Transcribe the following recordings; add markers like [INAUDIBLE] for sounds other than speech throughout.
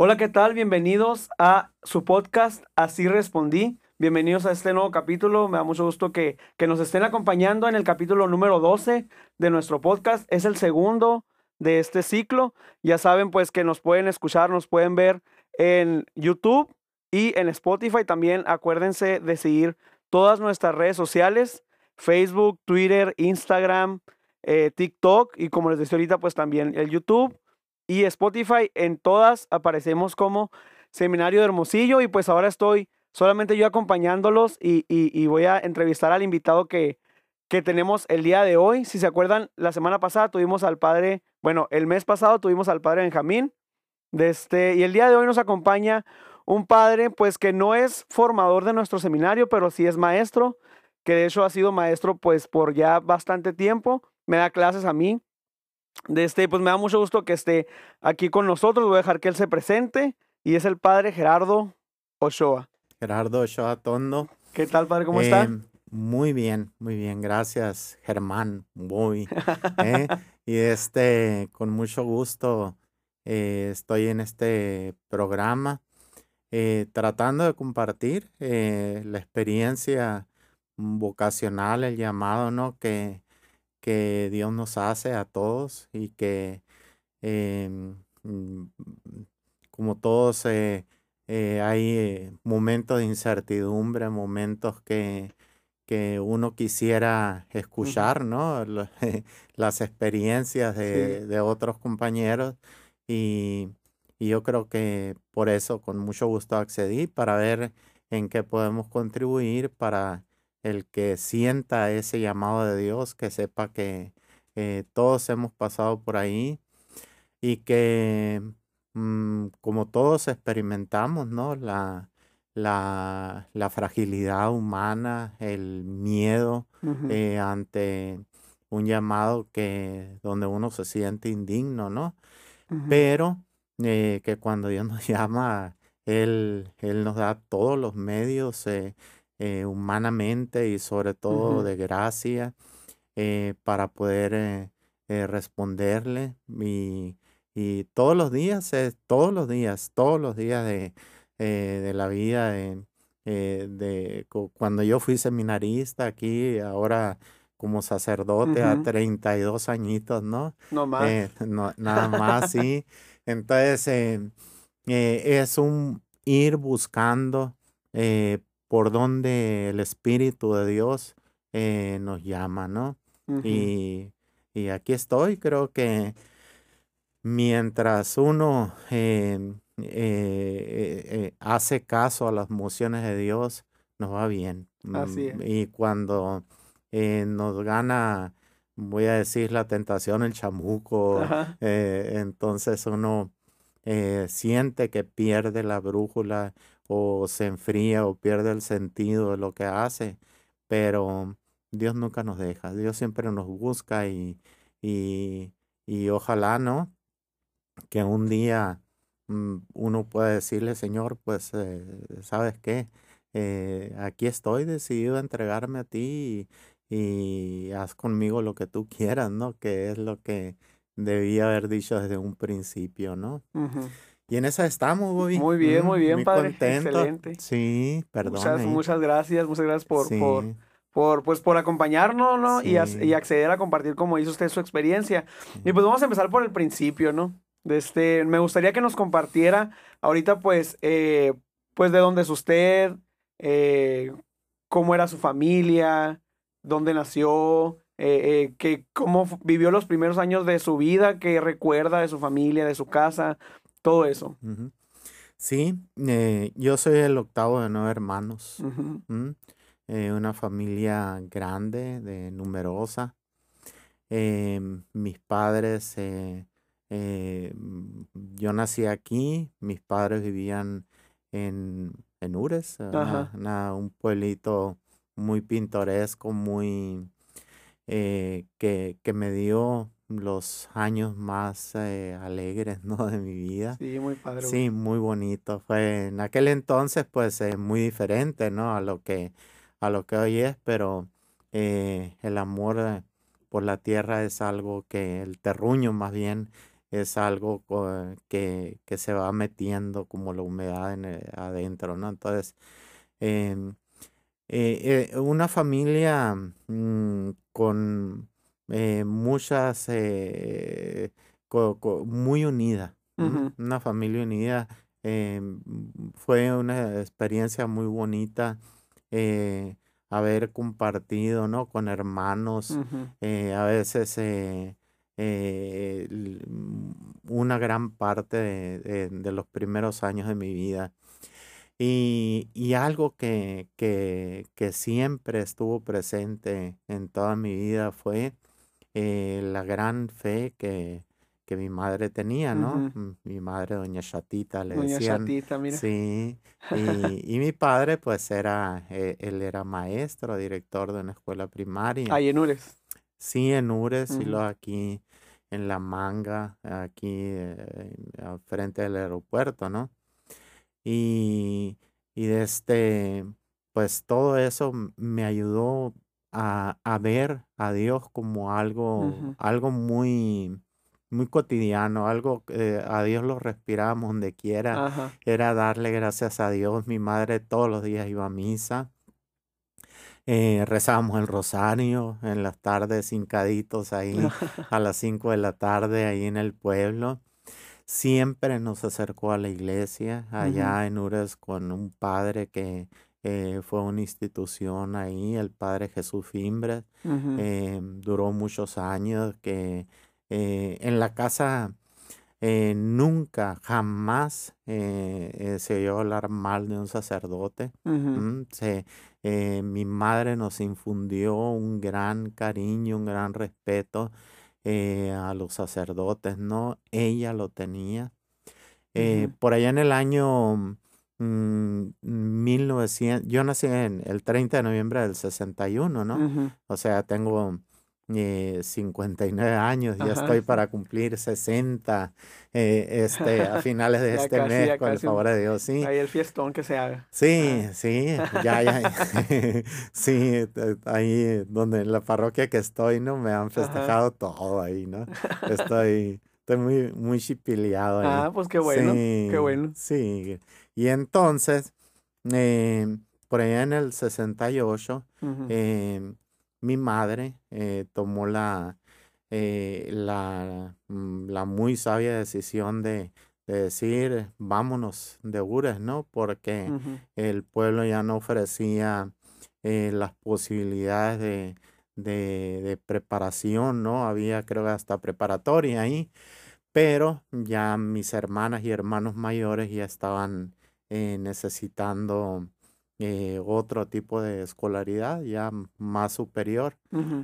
Hola, ¿qué tal? Bienvenidos a su podcast Así Respondí. Bienvenidos a este nuevo capítulo. Me da mucho gusto que, que nos estén acompañando en el capítulo número 12 de nuestro podcast. Es el segundo de este ciclo. Ya saben pues que nos pueden escuchar, nos pueden ver en YouTube y en Spotify. También acuérdense de seguir todas nuestras redes sociales, Facebook, Twitter, Instagram, eh, TikTok y como les decía ahorita pues también el YouTube y Spotify. En todas aparecemos como Seminario de Hermosillo y pues ahora estoy solamente yo acompañándolos y, voy a entrevistar al invitado que, que tenemos el día de hoy. Si se acuerdan, la semana pasada tuvimos al padre, bueno, el mes pasado tuvimos al padre Benjamín. Este, y el día de hoy nos acompaña un padre, pues que no es formador de nuestro seminario, pero sí es maestro, que de hecho ha sido maestro pues por ya bastante tiempo. Me da clases a mí de este, pues me da mucho gusto que esté aquí con nosotros. Voy a dejar que él se presente y es el padre Gerardo Ochoa. Gerardo Ochoa Tondo. ¿Qué tal, padre? ¿Cómo está? Em, muy bien, muy bien. Gracias, Germán. Muy. ¿eh? [LAUGHS] y este, con mucho gusto eh, estoy en este programa eh, tratando de compartir la experiencia vocacional, el llamado, ¿no? Que, que Dios nos hace a todos y que em, mm, como todos eh, eh, hay momentos de incertidumbre, momentos que, que uno quisiera escuchar, ¿no? [LAUGHS] Las experiencias de, otros compañeros y, y, yo creo que por eso con mucho gusto accedí para ver en qué podemos contribuir para el que sienta ese llamado de Dios, que sepa que eh, todos hemos pasado por ahí y que mm, como todos experimentamos, ¿no? La, la, la fragilidad humana, el miedo eh, ante un llamado que donde uno se siente indigno, ¿no? Pero eh, que cuando Dios nos [LAUGHS] llama, Él, Él nos da todos los medios eh, humanamente y sobre todo de gracia eh, para poder eh, responderle y, y, todos los días, todos los días, todos los días de, de la vida de, de, cuando yo fui seminarista aquí, ahora como sacerdote a 32 añitos, ¿no? No más. no, nada más, [LAUGHS] sí. Entonces, es un ir buscando por donde el Espíritu de Dios eh, nos llama, ¿no? y, aquí estoy, creo que mientras uno eh, eh, hace caso a las mociones de Dios, nos va bien. Así mm, Y cuando nos gana, voy a decir, la tentación, el chamuco, entonces uno siente que pierde la brújula o se enfría o pierde el sentido de lo que hace, pero Dios nunca nos deja, Dios siempre nos busca y, y, ojalá, ¿no? Que un día mm, uno pueda decirle, Señor, pues, eh, ¿sabes qué? Eh, aquí estoy decidido a entregarme a ti y, haz conmigo lo que tú quieras, ¿no? Que es lo que debía haber dicho desde un principio, ¿no? Y en esa estamos, Bobby. Muy bien, muy bien, padre. Excelente. Sí, perdón. Muchas, muchas gracias, muchas gracias por, por, por, pues, por acompañarnos, ¿no? Y, y, acceder a compartir, como hizo usted, su experiencia. Y pues vamos a empezar por el principio, ¿no? Este, me gustaría que nos compartiera ahorita, pues, eh, pues de dónde es usted, eh, cómo era su familia, dónde nació, eh, que, cómo vivió los primeros años de su vida, qué recuerda de su familia, de su casa, todo eso. Sí, eh, yo soy el octavo de nueve hermanos. Eh, una familia grande, de numerosa. Em, mis padres, eh, yo nací aquí, mis padres vivían en, en Ures, un pueblito muy pintoresco, muy que, que me dio los años más eh, alegres, ¿no? De mi vida. Sí, muy padre. Sí, muy bonito. Fue en aquel entonces, pues, es muy diferente, ¿no? A lo que, a lo que hoy es, pero eh, el amor eh, por la tierra es algo que, el terruño más bien, es algo que, que, se va metiendo como la humedad en adentro, ¿no? Entonces, em, eh, eh, una familia mm, con eh, muchas, muy unida, una familia unida. Em, fue una experiencia muy bonita haber compartido, ¿no? Con hermanos, a veces una gran parte de, los primeros años de mi vida. Y, algo que, que, siempre estuvo presente en toda mi vida fue eh, la gran fe que, que mi madre tenía, ¿no? Mi madre, doña Chatita, le Doña decían. Chatita, mira. Sí. Y, y mi padre, pues era, eh, él era maestro, director de una escuela primaria. Ahí en Ures. Sí, en Ures y luego aquí en La Manga, aquí eh, frente del aeropuerto, ¿no? Y, y este, pues todo eso me ayudó a, ver a Dios como algo, algo muy, muy cotidiano, algo que a Dios lo respiramos donde quiera. Era darle gracias a Dios. Mi madre todos los días iba a misa. Eh, rezábamos el rosario en las tardes hincaditos ahí [LAUGHS] a las 5 de la tarde ahí en el pueblo siempre nos acercó a la iglesia allá en Ures con un padre que eh, fue una institución ahí, el padre Jesús Fimbres. Eh, duró muchos años que eh, en la casa nunca, jamás se oyó hablar mal de un sacerdote. mi madre nos infundió un gran cariño, un gran respeto a los sacerdotes, ¿no? Ella lo tenía. Por allá en el año 1900, mm, yo nací en el 30 de noviembre del 61, ¿no? O sea, tengo 59 eh, años, ya estoy para cumplir 60 eh, este, a [LAUGHS] finales de este mes, con el favor de Dios, sí. Ahí el fiestón que se haga. Sí, sí, ya, ya, [LAUGHS] sí, ahí donde en la parroquia que estoy, ¿no? Me han festejado todo ahí, ¿no? Estoy, estoy muy, muy chipileado ahí. Ah, pues qué bueno, qué bueno. Sí, y entonces, eh, por allá en el 68, eh, mi madre eh, tomó la, eh, la, mm, la, muy sabia decisión de, decir, vámonos de Ures, ¿no? Porque el pueblo ya no ofrecía eh, las posibilidades de, de, preparación, ¿no? Había, creo que hasta preparatoria ahí, pero ya mis hermanas y hermanos mayores ya estaban necesitando eh, otro tipo de escolaridad ya más superior.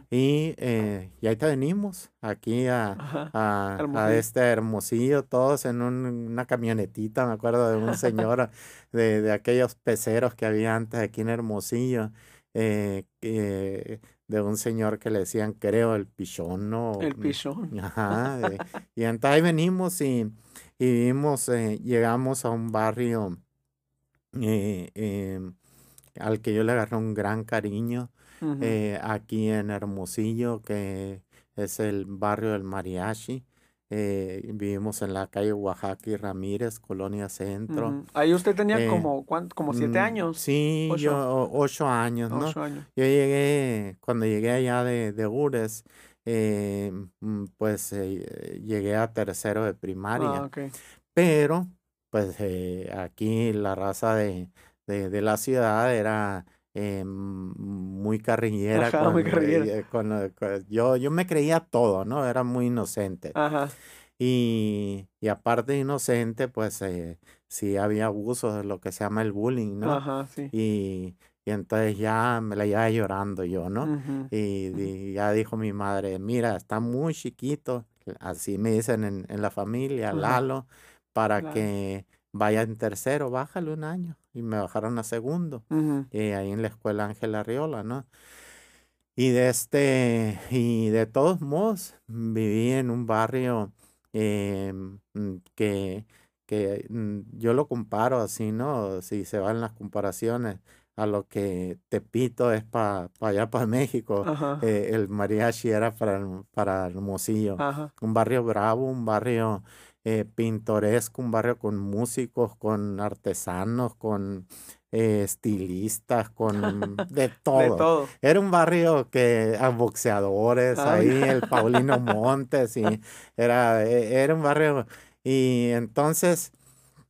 y, eh, y, ahí te venimos aquí a, a, este hermosillo, todos en una camionetita, me acuerdo de un [LAUGHS] señor, de, de, aquellos peceros que había antes aquí en Hermosillo. Eh, de un señor que le decían, creo, el pichón, ¿no? El pichón. Ajá. [LAUGHS] y entonces ahí venimos y, y vimos, llegamos a un barrio eh, em, al que yo le agarré un gran cariño eh, aquí en Hermosillo, que es el barrio del Mariachi. Eh, vivimos en la calle Oaxaca y Ramírez, Colonia Centro. Ahí usted tenía como, como siete mm, años. Sí, ocho. yo ocho años, ¿no? Ocho años. Yo llegué, cuando llegué allá de, de Ures, mm, pues llegué a tercero de primaria. Ah, Pero, pues aquí la raza de, de, la ciudad era eh, muy carrillera. Eh, con, yo, yo me creía todo, ¿no? Era muy inocente. Ajá. Y, y aparte inocente, pues eh, sí había abuso de lo que se llama el bullying, ¿no? Ajá, sí. Y, y entonces ya me la iba llorando yo, ¿no? y, ya dijo mi madre, mira, está muy chiquito, así me dicen en, en la familia, Lalo, para que vaya en tercero, bájale un año. Y me bajaron a segundo, eh, ahí en la escuela Ángela Arriola, ¿no? Y de este, y de todos modos, viví en un barrio em, mm, que, que mm, yo lo comparo así, ¿no? Si se van las comparaciones, a lo que Tepito es para allá, para México. Eh, el mariachi era para, para Hermosillo. Un barrio bravo, un barrio eh, pintoresco, un barrio con músicos, con artesanos, con eh, estilistas, con [LAUGHS] de todo. Era un barrio que a boxeadores, ahí el Paulino [LAUGHS] Montes, y era, e, era un barrio, y entonces,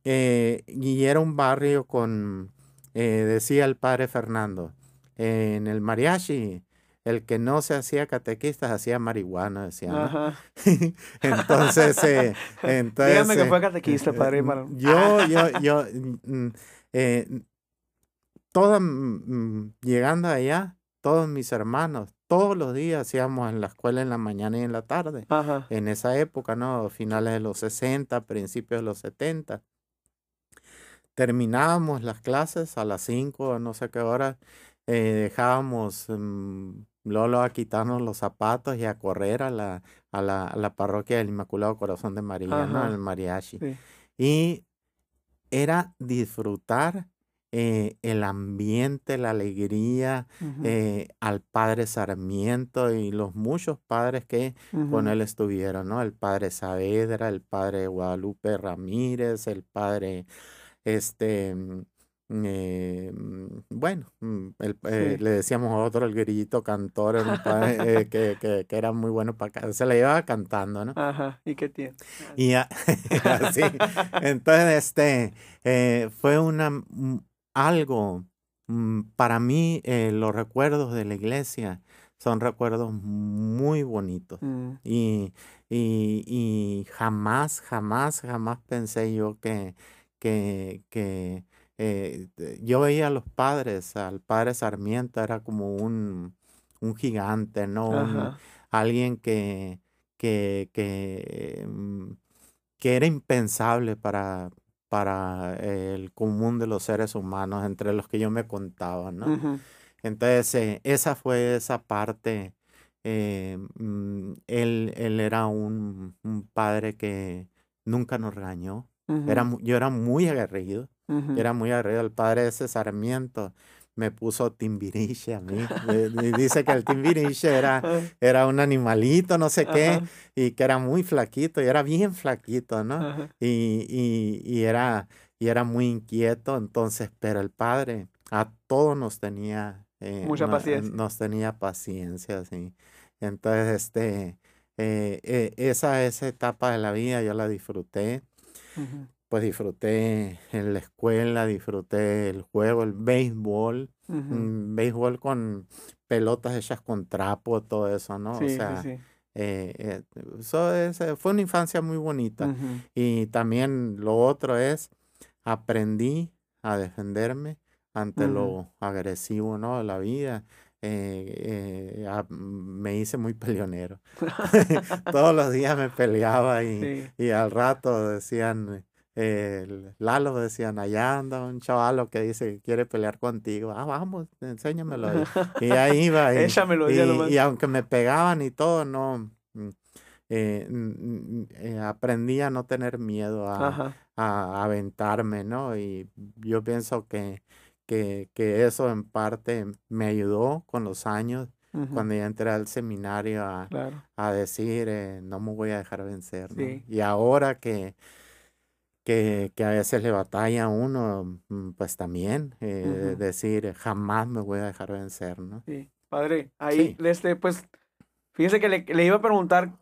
y era un barrio con eh, decía el padre Fernando, en el mariachi, el que no se hacía catequista hacía marihuana, decía. [LAUGHS] entonces, eh, [LAUGHS] entonces. Dígame que fue catequista, padre. Mm, yo, yo, yo, mm, eh, toda, mm, llegando allá, todos mis hermanos, todos los días hacíamos en la escuela en la mañana y en la tarde. En esa época, ¿no? Finales de los 60, principios de los 70 terminábamos las clases a las 5, no sé qué hora, eh, dejábamos mm, Lolo a quitarnos los zapatos y a correr a la, a la, a la parroquia del Inmaculado Corazón de María, ¿no? El mariachi. Y era disfrutar eh, el ambiente, la alegría, eh, al padre Sarmiento y los muchos padres que con él estuvieron, ¿no? El padre Saavedra, el padre Guadalupe Ramírez, el padre este, eh, mm, bueno, mm, eh, le decíamos a otro el grillito cantor, [LAUGHS] eh, que, que, que, era muy bueno para se le iba cantando, ¿no? Ajá, ¿y qué tiene? Y así, [LAUGHS] entonces, este, fue una, algo, para mí, los recuerdos de la iglesia son recuerdos muy bonitos. Y, y, y jamás, jamás, jamás pensé yo que que, que eh, yo veía a los padres, al padre Sarmiento era como un, un gigante, ¿no? alguien que, que, que, mm, que, era impensable para, para el común de los seres humanos, entre los que yo me contaba, ¿no? Entonces, eh, esa fue esa parte. Eh, mm, él, él era un, un padre que nunca nos regañó, era, yo era muy aguerrido, era muy aguerrido. El padre de ese Sarmiento me puso timbiriche a mí. dice que el timbiriche era, [LAUGHS] era un animalito, no sé qué, y que era muy flaquito, y era bien flaquito, ¿no? Y, y, y, era, y era muy inquieto, entonces, pero el padre a todos nos tenía... Eh, Mucha paciencia. Nos tenía paciencia, sí. Entonces, este, eh, eh, esa, esa etapa de la vida yo la disfruté. Pues disfruté en la escuela, disfruté el juego, el béisbol, mm, béisbol con pelotas hechas con trapo, todo eso, ¿no? o sea, eh, eh, eso eh, fue una infancia muy bonita. Y también lo otro es, aprendí a defenderme ante lo agresivo, ¿no? De la vida. Eh, eh, me hice muy peleonero. [LAUGHS] [LAUGHS] Todos los días me peleaba y, y al rato decían, eh, Lalo decían, allá anda un chavalo que dice que quiere pelear contigo. Ah, vamos, enséñamelo. [LAUGHS] Y, ahí iba. Y, y, y, aunque me pegaban y todo, no. Mm, eh, aprendí a no tener miedo a, a, aventarme, ¿no? Y yo pienso que que, que eso en parte me ayudó con los años cuando ya entré al seminario a, a decir, eh, no me voy a dejar vencer. Y ahora que, que, que, a veces le batalla a uno, mm, pues también eh, decir, jamás me voy a dejar vencer. ¿no? Sí, padre, ahí, este, pues, fíjese que le, le iba a preguntar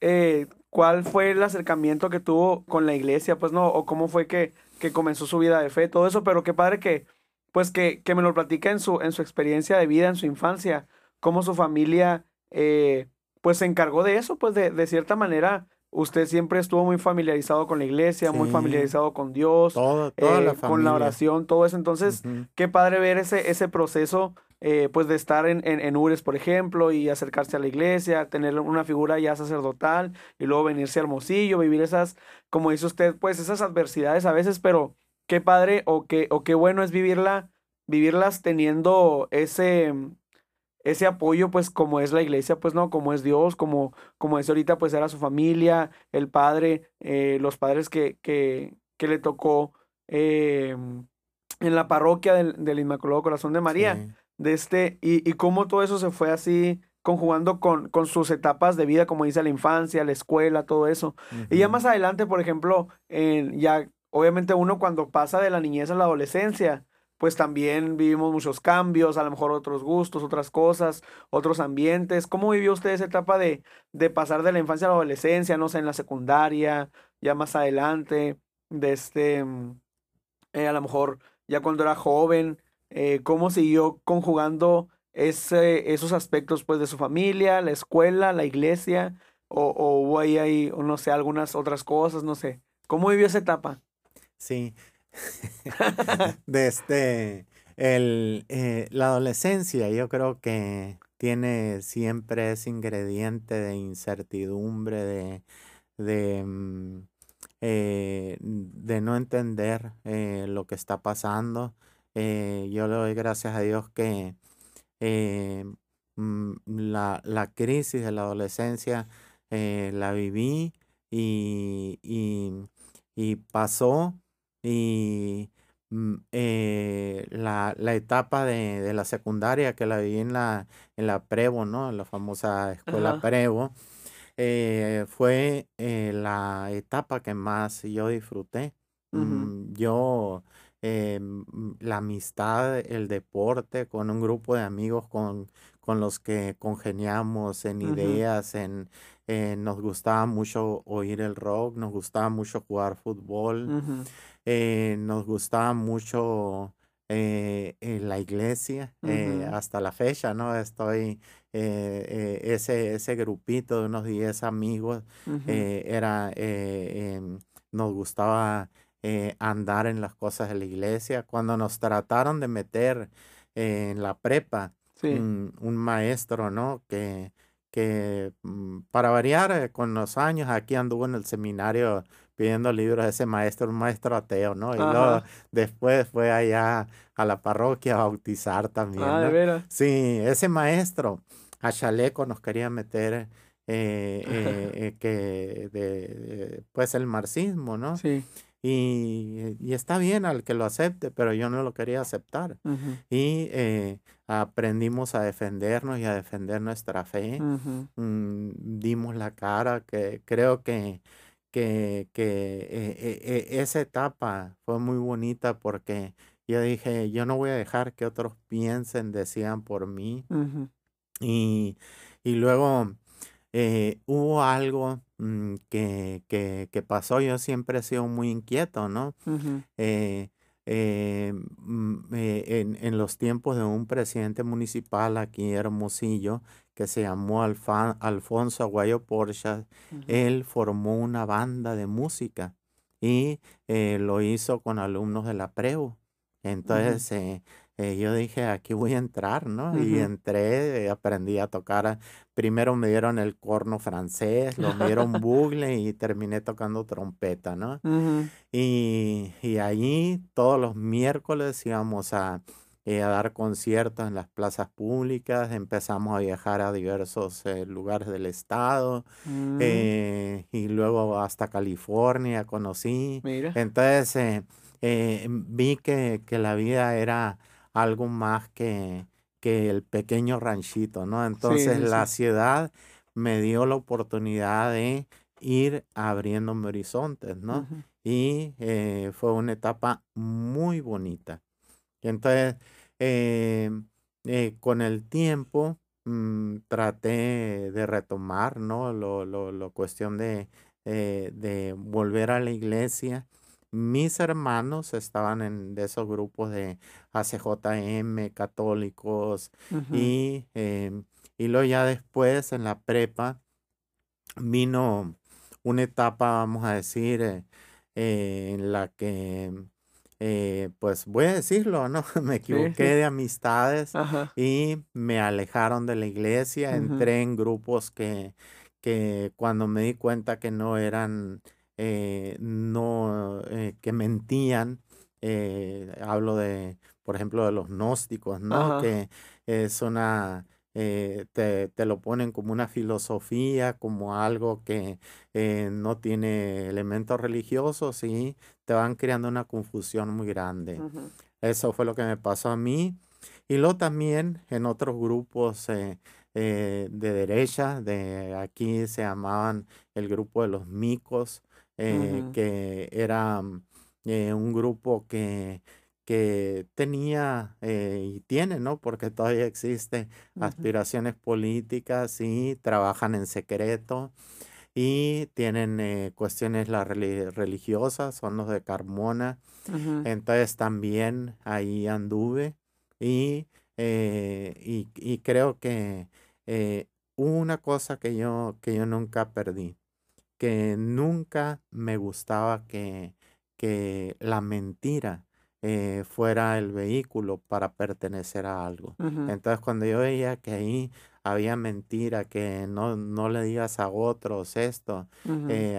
eh, cuál fue el acercamiento que tuvo con la iglesia, pues no, o cómo fue que, que comenzó su vida de fe, todo eso, pero qué padre que pues que, que me lo platica en su, en su experiencia de vida, en su infancia, cómo su familia eh, pues se encargó de eso, pues de, de, cierta manera usted siempre estuvo muy familiarizado con la iglesia, muy familiarizado con Dios, toda eh, con la oración, todo eso. Entonces, qué padre ver ese, ese proceso, eh, pues de estar en, en, en, Ures, por ejemplo, y acercarse a la iglesia, tener una figura ya sacerdotal, y luego venirse a Hermosillo, vivir esas, como dice usted, pues esas adversidades a veces, pero qué padre o qué, o qué bueno es vivirla, vivirlas teniendo ese, ese apoyo, pues como es la iglesia, pues no, como es Dios, como, como es ahorita, pues era su familia, el padre, eh, los padres que, que, que le tocó eh, en la parroquia del, del Inmaculado Corazón de María. Sí. De este, y, y cómo todo eso se fue así conjugando con, con sus etapas de vida, como dice la infancia, la escuela, todo eso. Y ya más adelante, por ejemplo, en, ya obviamente uno cuando pasa de la niñez a la adolescencia, pues también vivimos muchos cambios, a lo mejor otros gustos, otras cosas, otros ambientes. ¿Cómo vivió usted esa etapa de, de pasar de la infancia a la adolescencia, no sé, en la secundaria, ya más adelante, de este, mm, eh, a lo mejor ya cuando era joven, eh, cómo siguió conjugando ese, esos aspectos pues de su familia, la escuela, la iglesia, o, o hubo ahí, ahí, no sé, algunas otras cosas, no sé. ¿Cómo vivió esa etapa? Sí. [LAUGHS] [LAUGHS] De este, el, eh, la adolescencia, yo creo que tiene siempre ese ingrediente de incertidumbre, de, de, mm, eh, de no entender eh, lo que está pasando. Yo le doy gracias a Dios que mm, la, la crisis de la adolescencia la viví y, y, y pasó y mm, eh, la, la etapa de, de la secundaria que la viví en la, en la Prevo, ¿no? En la famosa escuela Ajá. Prevo, eh, fue eh, la etapa que más yo disfruté. Mm, Yo, mm, la amistad, el deporte, con un grupo de amigos con, con los que congeniamos en ideas, en, nos gustaba mucho oír el rock, nos gustaba mucho jugar fútbol, eh, nos gustaba mucho eh, eh, la iglesia, hasta la fecha, ¿no? Estoy, ese, ese grupito de unos 10 amigos, era, em, nos gustaba andar en las cosas de la iglesia. Cuando nos trataron de meter en la prepa, Sí. un, un maestro, ¿no? Que, que mm, para variar con los años, aquí anduvo en el seminario pidiendo libros, ese maestro, un maestro ateo, ¿no? Y luego después fue allá a la parroquia a bautizar Ah, también, de ¿no? veras. Sí, ese maestro a chaleco nos quería meter eh, eh, eh, [LAUGHS] que de, pues el marxismo, ¿no? Sí. Y, y está bien al que lo acepte, pero yo no lo quería aceptar. Y eh, aprendimos a defendernos y a defender nuestra fe. Mm, dimos la cara, que creo que, que, que eh, eh, eh, esa etapa fue muy bonita porque yo dije, yo no voy a dejar que otros piensen, decían por mí. Y, y luego eh, hubo algo mm, que, que, que pasó. Yo siempre he sido muy inquieto, ¿no? eh, mm, eh, en, en los tiempos de un presidente municipal aquí en Hermosillo que se llamó Alfa- Alfonso Aguayo Porchas, ujú, él formó una banda de música y eh, lo hizo con alumnos de la PREU. Entonces eh, eh, yo dije, aquí voy a entrar, ¿no? Y entré, aprendí a tocar. Primero me dieron el corno francés, luego me dieron [LAUGHS] bugle y terminé tocando trompeta, ¿no? Y, y allí todos los miércoles íbamos a, eh, a dar conciertos en las plazas públicas, empezamos a viajar a diversos eh, lugares del estado mm, eh, y luego hasta California conocí. Mira. Entonces vi que, que la vida era algo más que, que el pequeño ranchito, ¿no? Entonces sí, la ciudad me dio la oportunidad de ir abriéndome horizontes, ¿no? Y eh, fue una etapa muy bonita. Y entonces, eh, eh, con el tiempo, mm, traté de retomar, ¿no? Lo, lo, lo cuestión de, eh, de volver a la iglesia. Mis hermanos estaban en de esos grupos de ACJM, católicos, y, em, y luego ya después en la prepa vino una etapa, vamos a decir, en la que, eh, pues voy a decirlo, ¿no? [LAUGHS] Me equivoqué sí. de amistades Ajá. y me alejaron de la iglesia. Entré en grupos que, que cuando me di cuenta que no eran, eh, no, eh, que mentían, eh, hablo de, por ejemplo, de los gnósticos, ¿no? Ajá. Que es una, eh, te, te lo ponen como una filosofía, como algo que eh, no tiene elementos religiosos y te van creando una confusión muy grande. Eso fue lo que me pasó a mí. Y luego también en otros grupos eh, eh, de derecha, de aquí se llamaban el grupo de los micos, eh, que era mm, un grupo que, que tenía y tiene, ¿no? Porque todavía existe aspiraciones políticas y trabajan en secreto y tienen cuestiones las religiosas, son los de Carmona. Entonces también ahí anduve y, eh, y, creo que eh, una cosa que yo, que yo nunca perdí, que nunca me gustaba que, que la mentira eh, fuera el vehículo para pertenecer a algo. Entonces cuando yo veía que ahí había mentira, que no, no le digas a otros esto,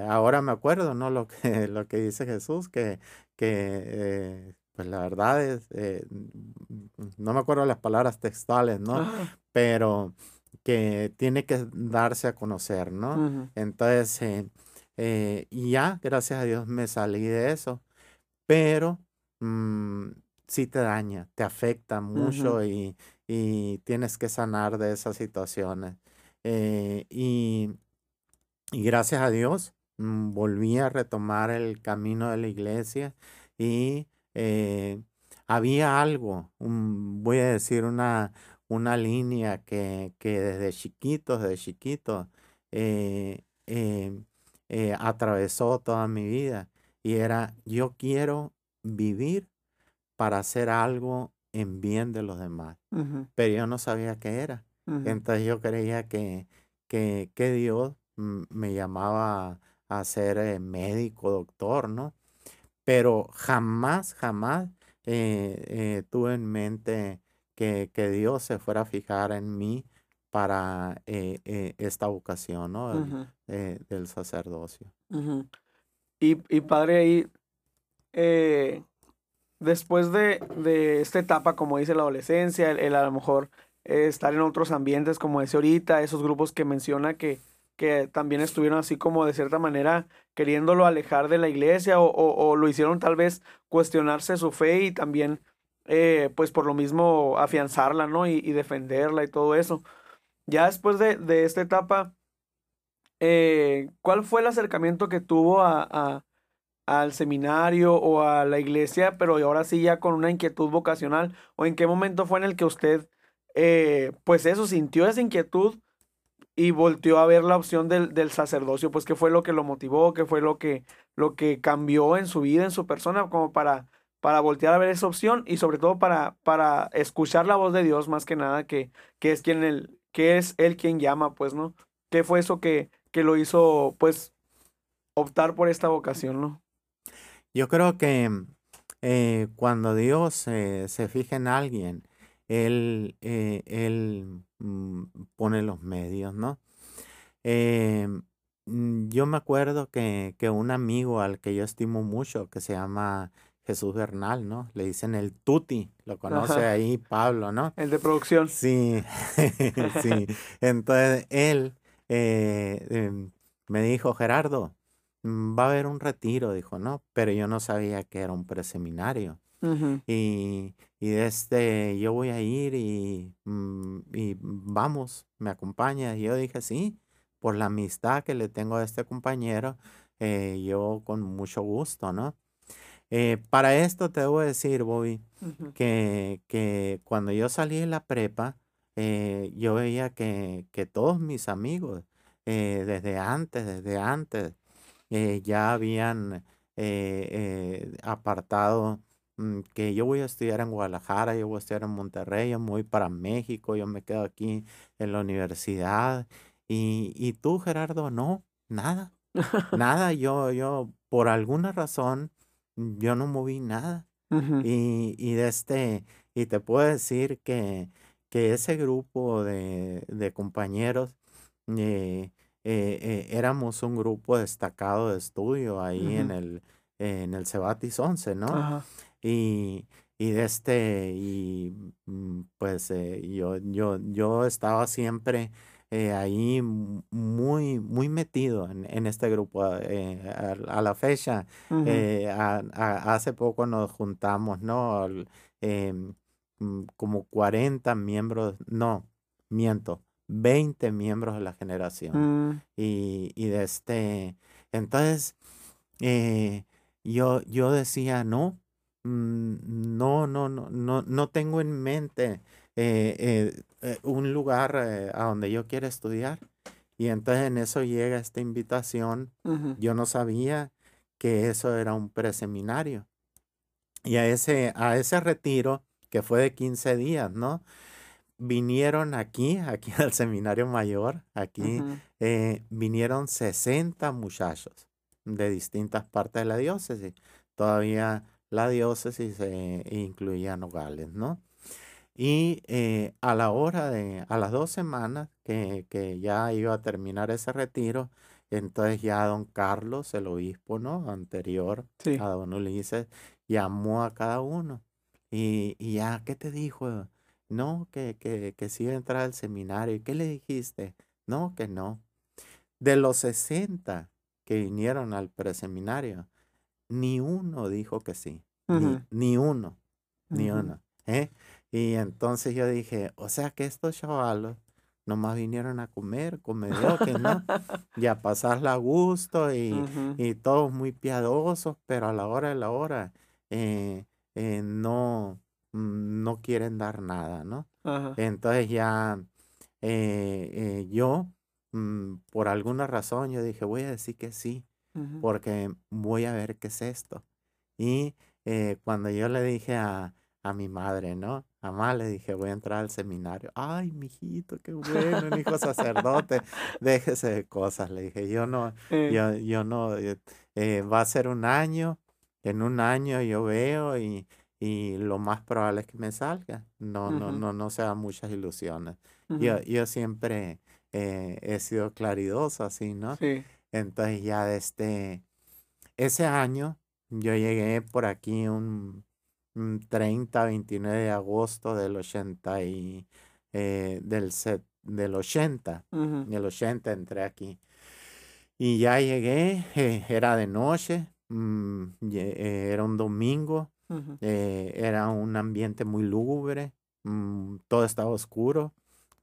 ahora me acuerdo, ¿no? Lo que, [LAUGHS] lo que dice Jesús, que, que pues la verdad es, eh, no me acuerdo las palabras textuales, ¿no? Pero que tiene que darse a conocer, ¿no? Entonces, eh, eh, y ya, gracias a Dios me salí de eso, pero mm, sí te daña, te afecta mucho y, tienes que sanar de esas situaciones. y, y gracias a Dios mm, volví a retomar el camino de la iglesia y eh, había algo, voy a decir una, una línea que, que desde chiquito, desde chiquito, eh, eh, atravesó toda mi vida y era, yo quiero vivir para hacer algo en bien de los demás, pero yo no sabía qué era. Entonces yo creía que, que, que Dios me llamaba a ser médico, doctor, ¿no? pero jamás, jamás eh, eh, tuve en mente que, Dios se fuera a fijar en mí para eh, esta vocación, ¿no? del sacerdocio. y, padre, ahí, después de, esta etapa, como dice la adolescencia, el, a lo mejor estar en otros ambientes, como dice ahorita, esos grupos que menciona que, que también estuvieron así como de cierta manera queriéndolo alejar de la iglesia o, lo hicieron tal vez cuestionarse su fe y también eh, pues por lo mismo afianzarla, ¿no? Y, defenderla y todo eso. Ya después de, esta etapa, eh, ¿cuál fue el acercamiento que tuvo a, al seminario o a la iglesia, pero ahora sí ya con una inquietud vocacional? ¿O en qué momento fue en el que usted, eh, pues eso, sintió esa inquietud y volteó a ver la opción del, sacerdocio, pues qué fue lo que lo motivó, qué fue lo que, lo que cambió en su vida, en su persona, como para, para voltear a ver esa opción y sobre todo para, para escuchar la voz de Dios más que nada, que, que es quien él, que es él quien llama, pues, ¿no? ¿Qué fue eso que, que lo hizo, pues, optar por esta vocación, ¿no? Yo creo que eh, cuando Dios eh, se fija en alguien, Él, eh, él Mm, pone los medios, ¿no? Em, mm, yo me acuerdo que, que un amigo al que yo estimo mucho, que se llama Jesús Bernal, ¿no? Le dicen el Tuti, lo conoce ahí Pablo, ¿no? El de producción. Sí, [LAUGHS] sí. [LAUGHS] Entonces él eh, em, me dijo, Gerardo, va a haber un retiro, dijo, ¿no? Pero yo no sabía que era un preseminario y, y este, yo voy a ir y, mm, y vamos, me acompaña. Y yo dije, sí, por la amistad que le tengo a este compañero, eh, yo con mucho gusto, ¿no? Eh, para esto te debo decir, Bobby, que, que cuando yo salí de la prepa, eh, yo veía que, que todos mis amigos, desde antes, desde antes, ya habían apartado Mm, que yo voy a estudiar en Guadalajara, yo voy a estudiar en Monterrey, yo me voy para México, yo me quedo aquí en la universidad. Y, y tú, Gerardo, no, nada, [LAUGHS] nada, yo, yo, por alguna razón, yo no moví nada. y, y, de este, y te puedo decir que, que ese grupo de, de compañeros, eh, eh, eh, éramos un grupo destacado de estudio ahí en el, en el Cebatis 11, ¿no? Y, y de este, y mm, pues eh, yo, yo, yo estaba siempre eh, ahí muy, muy metido en, este grupo. Eh, a, la fecha, hace poco nos juntamos, ¿no? Em, mm, como 40 miembros, no, miento, 20 miembros de la generación. Mm. Y, y de este, entonces, yo, yo decía, no, mm, no, no, no, no, no tengo en mente eh, un lugar eh, a donde yo quiero estudiar. Y entonces en eso llega esta invitación. Yo no sabía que eso era un preseminario. Y a ese, a ese retiro, que fue de 15 días, ¿no? Vinieron aquí, [LAUGHS] aquí al seminario mayor, aquí, eh, vinieron 60 muchachos de distintas partes de la diócesis. Todavía la diócesis incluía Nogales, ¿no? Y eh, a la hora de, a las dos semanas que, que, ya iba a terminar ese retiro, entonces ya don Carlos, el obispo, ¿no? Anterior a don Ulises, llamó a cada uno. Y, y ya, ¿qué te dijo? No, que, que, que sí entrar al seminario. ¿Y qué le dijiste? No, que no. De los 60 que vinieron al preseminario, ni uno dijo que sí. ni, uno. Ni uno. ¿eh? Y entonces yo dije, o sea que estos chavalos nomás vinieron a comer, que ¿no? [LAUGHS] y a pasarla a gusto y, y, todos muy piadosos, pero a la hora de la hora eh, eh, no, no quieren dar nada, ¿no? Entonces ya eh, yo, mm, por alguna razón, yo dije, voy a decir que sí, porque voy a ver qué es esto. Y cuando yo le dije a, a mi madre, ¿no? Mamá le dije, voy a entrar al seminario. Ay, mijito, qué bueno, un hijo sacerdote. [LAUGHS] Déjese de cosas. Le dije, yo no, eh. yo, yo no, eh, eh, va a ser un año. En un año yo veo y, y lo más probable es que me salga. No, no, no, no sean muchas ilusiones. yo, yo siempre he sido claridoso así, ¿no? Sí. Entonces ya desde ese año yo llegué por aquí un 30, 29 de agosto del 80 y eh, del, set, del 80, del 80 entré aquí. Y ya llegué, eh, era de noche, mm, eh, era un domingo, era un ambiente muy lúgubre, mm, todo estaba oscuro,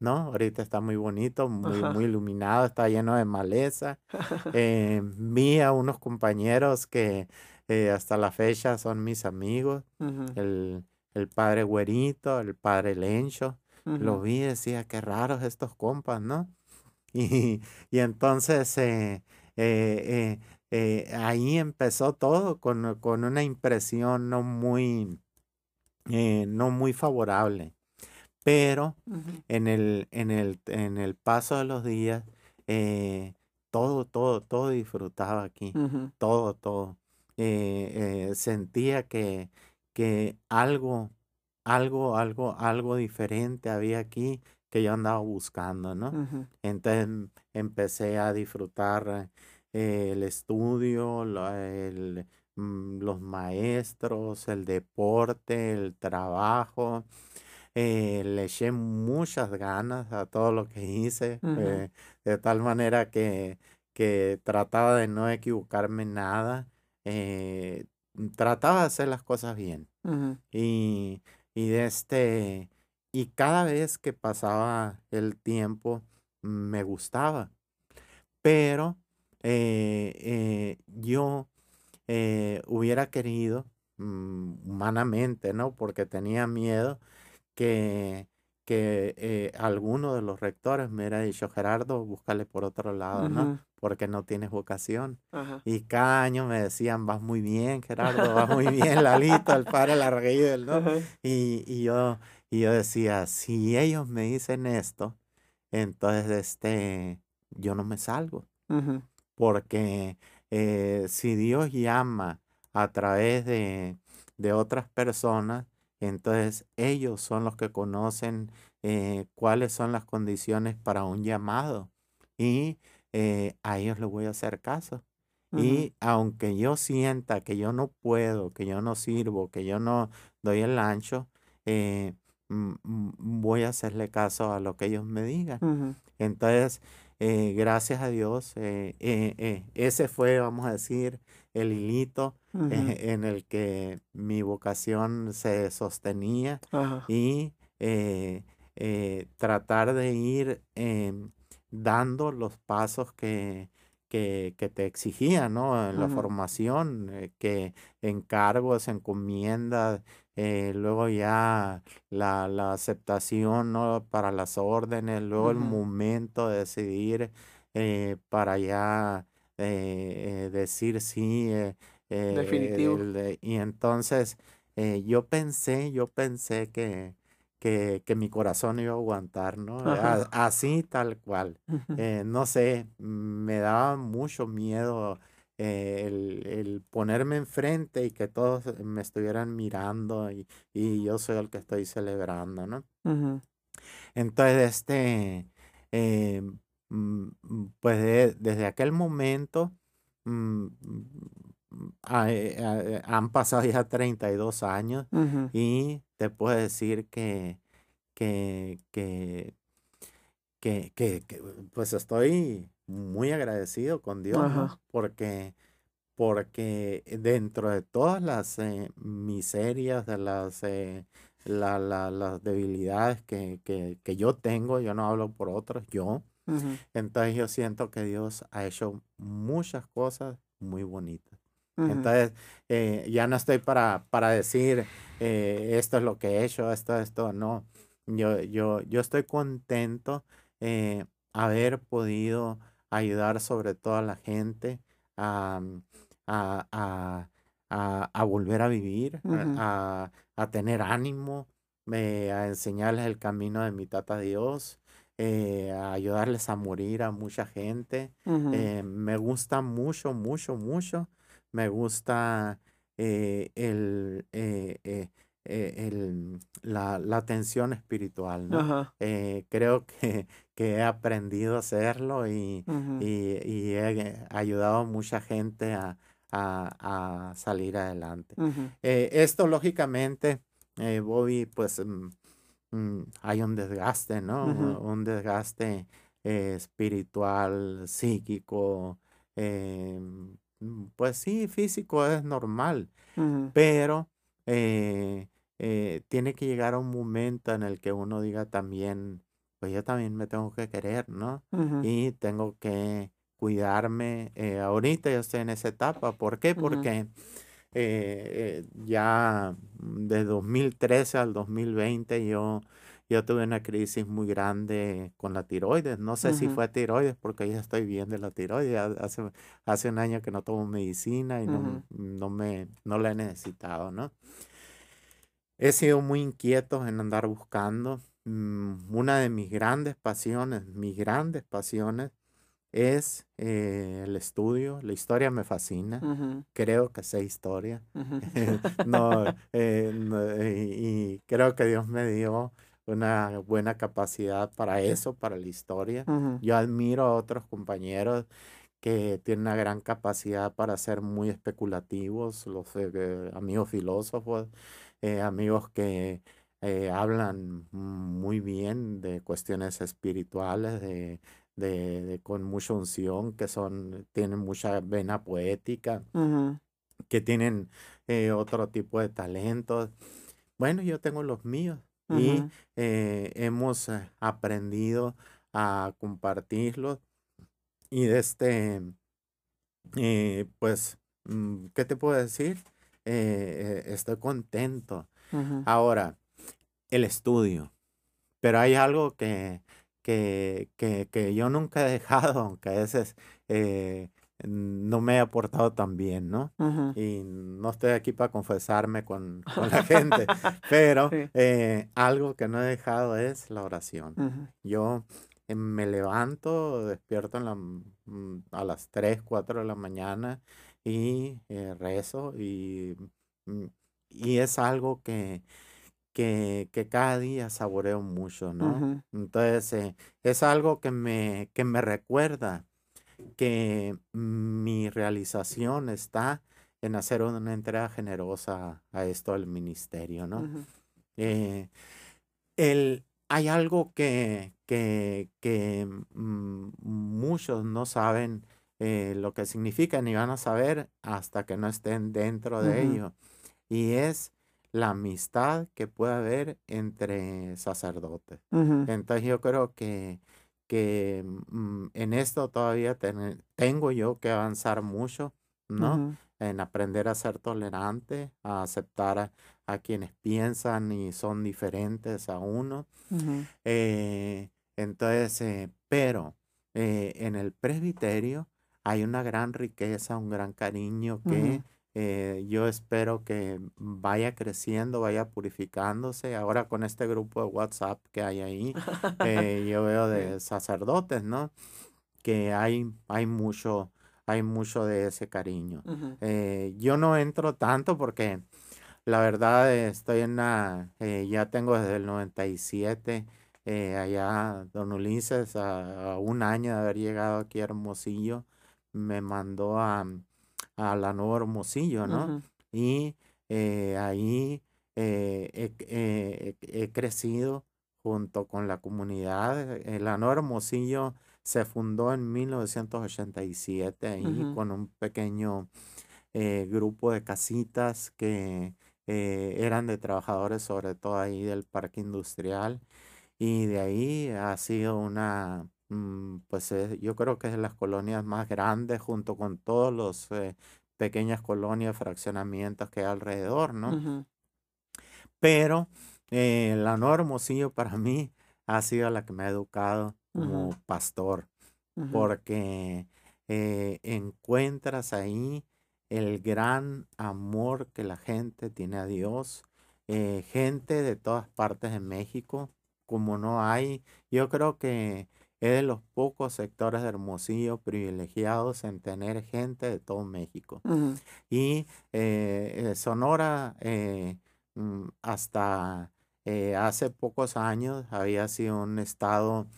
¿no? Ahorita está muy bonito, muy, muy iluminado, está lleno de maleza. [LAUGHS] vi a unos compañeros que eh, hasta la fecha son mis amigos. el, el, padre Güerito, el padre Lencho. Lo vi y decía, qué raros estos compas, ¿no? [LAUGHS] Y, y entonces eh, eh, ahí empezó todo con, con, una impresión no muy, no muy favorable. Pero en, el, en, el, en el paso de los días, todo, todo, todo disfrutaba aquí. Todo, todo. Eh, eh, sentía que, que algo, algo, algo, algo diferente había aquí que yo andaba buscando, ¿no? Entonces empecé a disfrutar eh, el estudio, mm, los maestros, el deporte, el trabajo. le eché muchas ganas a todo lo que hice, de tal manera que, que trataba de no equivocarme nada eh, trataba de hacer las cosas bien. Y, y, de este, y cada vez que pasaba el tiempo me gustaba. Pero eh, eh, yo hubiera querido, mm, humanamente, ¿no? Porque tenía miedo que, que alguno de los rectores me hubiera dicho, Gerardo, búscale por otro lado, ¿no? porque no tienes vocación. Y cada año me decían, vas muy bien, Gerardo, vas muy bien, Lalito, el padre Larguido, ¿no? Y, y, yo, y yo decía, si ellos me dicen esto, entonces este, yo no me salgo. Porque eh, si Dios llama a través de, de, otras personas, entonces ellos son los que conocen eh, cuáles son las condiciones para un llamado. Y eh, a ellos les voy a hacer caso. Y aunque yo sienta que yo no puedo, que yo no sirvo, que yo no doy el ancho, voy a hacerle caso a lo que ellos me digan. Entonces, eh, gracias a Dios, eh, eh, ese fue, vamos a decir, el hilito en el que mi vocación se sostenía y tratar de ir em, dando los pasos que, que, que te exigía, ¿no? En la formación, eh, que encargos, encomiendas, eh, luego ya la, la aceptación, ¿no? Para las órdenes, luego el momento de decidir eh, para ya eh, eh, decir sí. Definitivo. el y entonces yo pensé, yo pensé que, que, que mi corazón iba a aguantar, ¿no? A- así tal cual. Eh, no sé, me daba mucho miedo eh, el, el ponerme enfrente y que todos me estuvieran mirando y, y yo soy el que estoy celebrando, ¿no? Entonces, este, eh, mm, mm, pues de- desde aquel momento mm, ah, eh, eh, han pasado ya 32 años Ujú. y te puedo decir que, que, que, que, que, que, pues estoy muy agradecido con Dios. Porque, porque dentro de todas las eh, miserias, de las, eh, la- la- las debilidades que, que, que yo tengo, yo no hablo por otros, yo, entonces yo siento que Dios ha hecho muchas cosas muy bonitas. Entonces, eh, ya no estoy para, para decir eh, esto es lo que he hecho, esto, esto, no. Yo, yo, yo estoy contento eh, haber podido ayudar sobre todo a la gente a, a, a- a- a volver a vivir, a, Ujú. a- tener ánimo, eh, a enseñarles el camino de mi tata Dios, eh, a ayudarles a morir a mucha gente. Eh, me gusta mucho, mucho, mucho. Me gusta eh, el, eh, eh, eh, el- la, la atención espiritual. Eh, creo que, [LAUGHS] que he aprendido a hacerlo y, y- y he ayudado a mucha gente a, a- a salir adelante. Eh, esto, lógicamente, eh, Bobby, pues mm, mm, hay un desgaste, ¿no? Un desgaste eh, espiritual, psíquico, eh, mm, pues sí, físico es normal, pero eh, eh, tiene que llegar a un momento en el que uno diga también, pues yo también me tengo que querer, ¿no? Y tengo que cuidarme. eh, ahorita yo estoy en esa etapa. ¿Por qué? Porque eh, ya de 2013 al 2020 yo, yo tuve una crisis muy grande con la tiroides. No sé si Ujú. fue tiroides porque ya estoy bien de la tiroides. Hace, hace un año que no tomo medicina y no, Ujú. no, me, no la he necesitado, ¿no? He sido muy inquieto en andar buscando. Mm, Una de mis grandes pasiones, mis grandes pasiones es eh, el estudio. La historia me fascina. Ujú. Creo que sé historia. [LAUGHS] No, eh, no, eh, y creo que Dios me dio una buena capacidad para eso, para la historia. Yo admiro a otros compañeros que tienen una gran capacidad para ser muy especulativos, los eh, amigos filósofos, eh, amigos que eh, hablan muy bien de cuestiones espirituales, de, de- de- con mucha unción, que son, tienen mucha vena poética, que tienen otro tipo de talentos. Bueno, yo tengo los míos y eh, hemos eh, aprendido a compartirlos y de este, eh, pues, mm, ¿qué te puedo decir? Eh, estoy contento. Ahora, el estudio, pero hay algo que, que, que, que yo nunca he dejado, [LAUGHS] aunque a veces eh, no me he aportado tan bien, ¿no? Y no estoy aquí para confesarme con, con la [LAUGHS] gente, pero Sí. eh, algo que no he dejado es la oración. Yo eh, me levanto, despierto en la m- mm, a las 3, 4 de la mañana y eh, rezo y, mm, y es algo que, que, que cada día saboreo mucho, ¿no? Entonces es algo que me, que me recuerda que mi realización está en hacer una entrega generosa a esto del ministerio, ¿no? Eh, el, hay algo que, que, que mm, muchos no saben eh, lo que significa ni van a saber hasta que no estén dentro de ello. Y es la amistad que puede haber entre sacerdotes. Entonces yo creo que, que mm, en esto todavía tengo yo que avanzar mucho, ¿no? En aprender a ser tolerante, a aceptar a, quienes piensan y son diferentes a uno. Eh, entonces, eh, pero eh, en el presbiterio hay una gran riqueza, un gran cariño que eh, yo espero que vaya creciendo, vaya purificándose. Ahora con este grupo de WhatsApp que hay ahí, [LAUGHS] eh, yo veo de sacerdotes, ¿no? Que hay, hay mucho, hay mucho de ese cariño. Eh, yo no entro tanto porque la verdad estoy en la, ya tengo desde el 97 allá, don Ulises, a, un año de haber llegado aquí a Hermosillo, me mandó a a la Hermosillo, ¿no? Y eh, ahí eh, eh, he, crecido junto con la comunidad. La Nueva Hermosillo se fundó en 1987 ahí con un pequeño grupo de casitas que eran de trabajadores, sobre todo ahí del parque industrial. Y de ahí ha sido una, mm, pues yo creo que es de las colonias más grandes junto con todos los pequeñas colonias, fraccionamientos que hay alrededor, ¿no? Pero eh, la Hermosillo para mí ha sido la que me ha educado como pastor, porque eh, encuentras ahí el gran amor que la gente tiene a Dios, eh, gente de todas partes de México, como no hay, yo creo que es de los pocos sectores de Hermosillo privilegiados en tener gente de todo México. Y eh, eh, Sonora, eh, mm, hasta hace pocos años, había sido un estado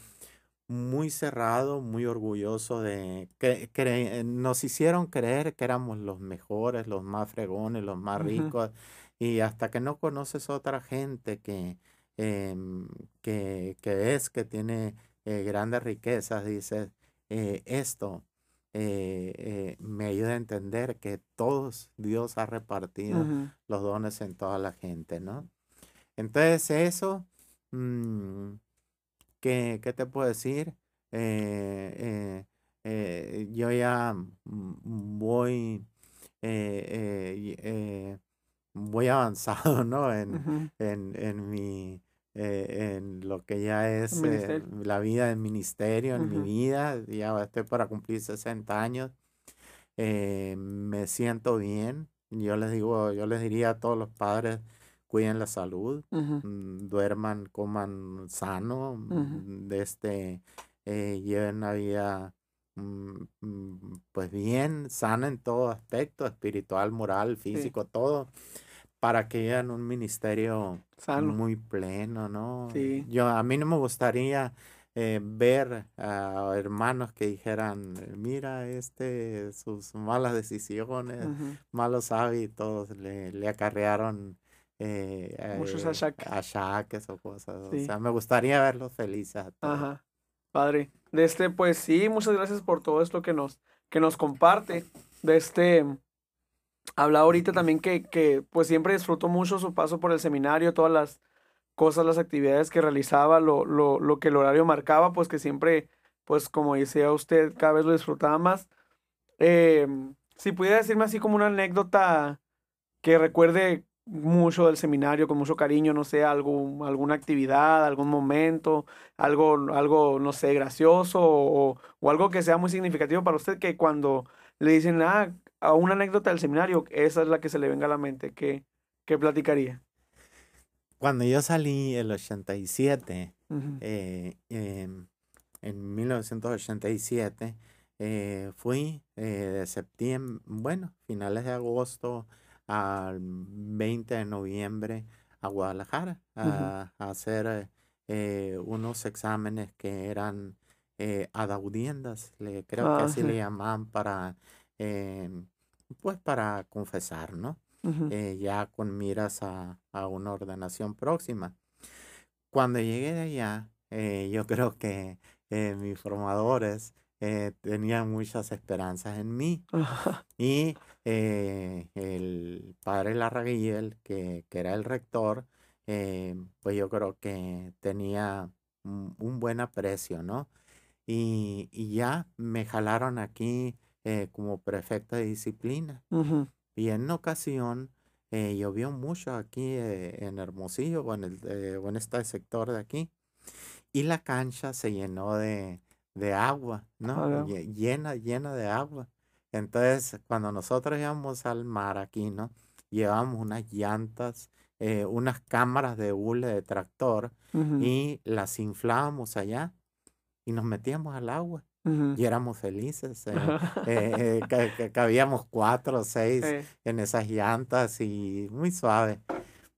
muy cerrado, muy orgulloso de que, nos hicieron creer que éramos los mejores, los más fregones, los más ricos. Y hasta que no conoces otra gente que, em, que, que es, que tiene eh, grandes riquezas, dice, eh, esto eh, me ayuda a entender que todos Dios ha repartido los dones en toda la gente, ¿no? Entonces eso, mm, ¿qué, te puedo decir? yo ya voy, voy [LAUGHS] avanzado, ¿no? En, en, en mi eh, en lo que ya es eh, la vida del ministerio, en mi vida, ya estoy para cumplir 60 años, eh, me siento bien, yo les digo, yo les diría a todos los padres, cuiden la salud, mm, duerman, coman sano, de este, lleven una vida mm, pues bien, sana en todo aspecto, espiritual, moral, físico, todo para que hagan un ministerio muy pleno, ¿no? Sí. Yo, a mí no me gustaría eh, ver a hermanos que dijeran, mira, este, sus malas decisiones, malos hábitos le, acarrearon eh, muchos eh, achaques. o cosas. O sea, me gustaría verlos felices. Ajá. Padre, de este, pues sí, muchas gracias por todo esto que nos, que nos comparte. De este, habla ahorita también que, que pues siempre disfrutó mucho su paso por el seminario, todas las cosas, las actividades que realizaba, lo, lo, lo que el horario marcaba, pues que siempre, pues como decía usted, cada vez lo disfrutaba más. Eh, si pudiera decirme así como una anécdota que recuerde mucho del seminario, con mucho cariño, no sé, algo, alguna actividad, algún momento, algo, algo no sé, gracioso o, o, algo que sea muy significativo para usted, que cuando le dicen, ah, a una anécdota del seminario, esa es la que se le venga a la mente. ¿Qué, qué platicaría? Cuando yo salí el 87, eh, em, en 1987, eh, fui eh, de septiembre, bueno, finales de agosto al 20 de noviembre a Guadalajara a, hacer unos exámenes que eran adaudiendas, le, creo que así le llamaban para em, pues para confesar, ¿no? Eh, ya con miras a, una ordenación próxima. cuando llegué de allá, eh, yo [LAUGHS] creo que eh, mis formadores tenían muchas esperanzas en mí. [LAUGHS] Y el padre Larraguiel, que, que era el rector, pues yo creo que tenía un, buen aprecio, ¿no? Y, ya me jalaron aquí como prefecto de disciplina. Y en una ocasión llovió mucho aquí en Hermosillo o en, el, o en este sector de aquí y la cancha se llenó de, agua, ¿no? Llena, llena de agua. Entonces, cuando nosotros íbamos al mar aquí, ¿no? Llevamos unas llantas, eh, unas cámaras de hule de tractor y las inflábamos allá y nos metíamos al agua. Y éramos felices. Eh, eh, que, cabíamos cuatro o seis en esas llantas y muy suave.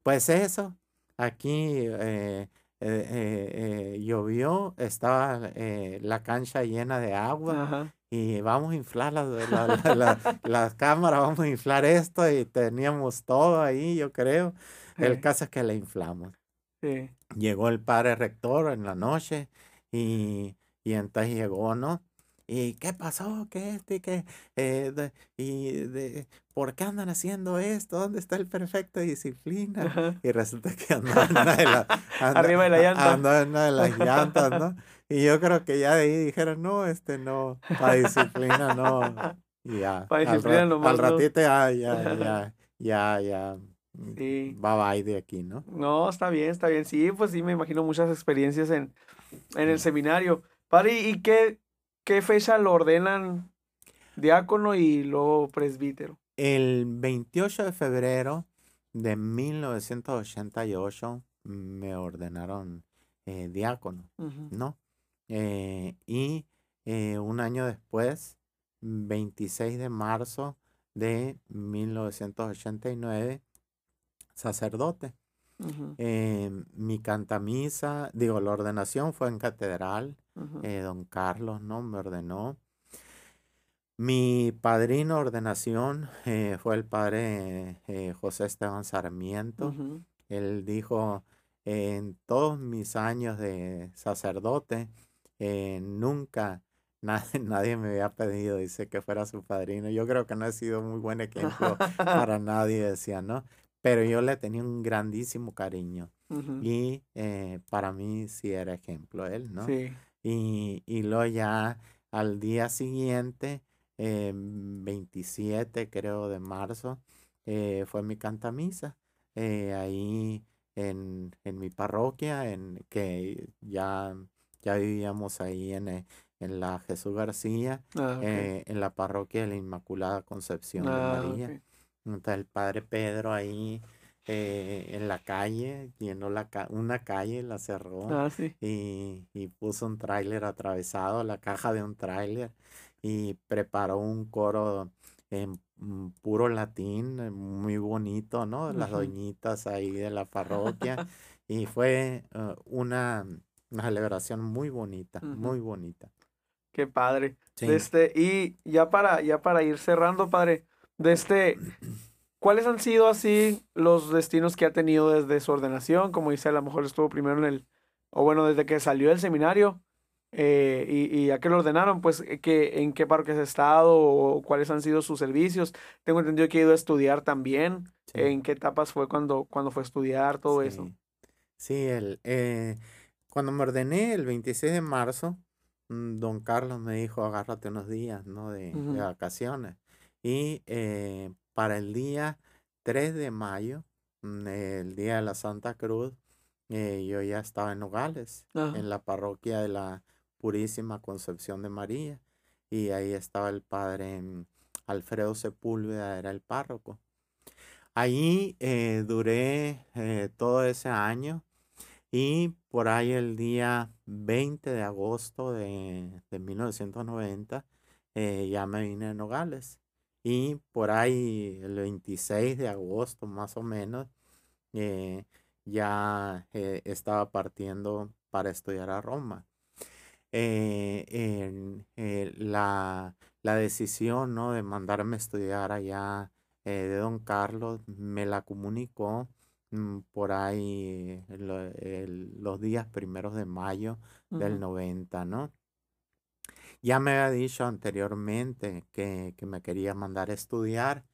Pues eso, aquí eh, eh, eh, llovió, estaba la cancha llena de agua y vamos a inflar las [LAUGHS] cámaras, vamos a inflar esto y teníamos todo ahí, yo creo. El caso es que la inflamos. Llegó el padre rector en la noche y, y entonces llegó, ¿no? ¿Y qué pasó? ¿Qué este? ¿Qué? Eh, ¿Y de, por qué andan haciendo esto? ¿Dónde está el perfecto de disciplina? Y resulta que [LAUGHS] andaban en una de, las Arriba de la llanta. una de las llantas, ¿no? [LAUGHS] Y yo creo que ya de ahí dijeron, no, este no, para disciplina no. Y ya. Para disciplina al, nomás Al ratito ya, ya, [LAUGHS] ya, ya, ya. Sí. Va bye de aquí, ¿no? No, está bien, está bien. Sí, pues sí, me imagino muchas experiencias en, en el seminario. Padre, ¿y qué, ¿Qué fecha lo ordenan diácono y luego presbítero? El 28 de febrero de 1988 me ordenaron eh, diácono, ¿no? Eh, y eh, un año después, 26 de marzo de 1989, sacerdote. mi cantamisa, digo, la ordenación fue en catedral, eh, don Carlos, ¿no? Me ordenó. Mi padrino ordenación eh, fue el padre eh, José Esteban Sarmiento. Él dijo, en todos mis años de sacerdote, nunca [LAUGHS] nadie, nadie, me había pedido, dice, que fuera su padrino. Yo creo que no he sido muy buen ejemplo [LAUGHS] para nadie, decía, ¿no? Pero yo le tenía un grandísimo cariño. Y para mí sí era ejemplo él, ¿no? Sí. Y, y luego ya al día siguiente, 27 em, creo de marzo, eh, fue mi cantamisa. Eh, ahí en, en, mi parroquia, en que ya, ya vivíamos ahí en, eh, en la Jesús García, ah, en la parroquia de la Inmaculada Concepción de ah, María. Entonces el padre Pedro ahí eh, en la calle, llenó la una calle, la cerró ah, y, y, puso un tráiler atravesado, la caja de un tráiler y preparó un coro en mm, puro latín, eh, muy bonito, ¿no? Las doñitas ahí de la parroquia [LAUGHS] y fue uh, una, una, celebración muy bonita, muy bonita. Qué padre. Este, y ya para, ya para ir cerrando, padre, de este, [CLEARS THROAT] ¿Cuáles han sido así los destinos que ha tenido desde su ordenación? Como dice, a lo mejor estuvo primero en el, o bueno, desde que salió del seminario eh, y, y, a qué lo ordenaron, pues eh, que, en qué parques ha estado o cuáles han sido sus servicios. Tengo entendido que ha ido a estudiar también. ¿En qué etapas fue cuando, cuando fue a estudiar todo eso? Sí, el, eh, cuando me ordené el 26 de marzo, mm, don Carlos me dijo, agárrate unos días, ¿no? De, de vacaciones. Y para el día 3 de mayo, mm, el día de la Santa Cruz, eh, yo ya estaba en Nogales, en la parroquia de la Purísima Concepción de María, y ahí estaba el padre mm, Alfredo Sepúlveda, era el párroco. Ahí eh, duré eh, todo ese año y por ahí el día 20 de agosto de, de 1990 ya me vine a Nogales. Y por ahí, el 26 de agosto más o menos, eh, ya eh, estaba partiendo para estudiar a Roma. Eh, la, la, decisión ¿no? de mandarme a estudiar allá de don Carlos me la comunicó mm, por ahí el- los días primeros de mayo del Ujú. 90, ¿no? Ya me había dicho anteriormente que, que me quería mandar a estudiar,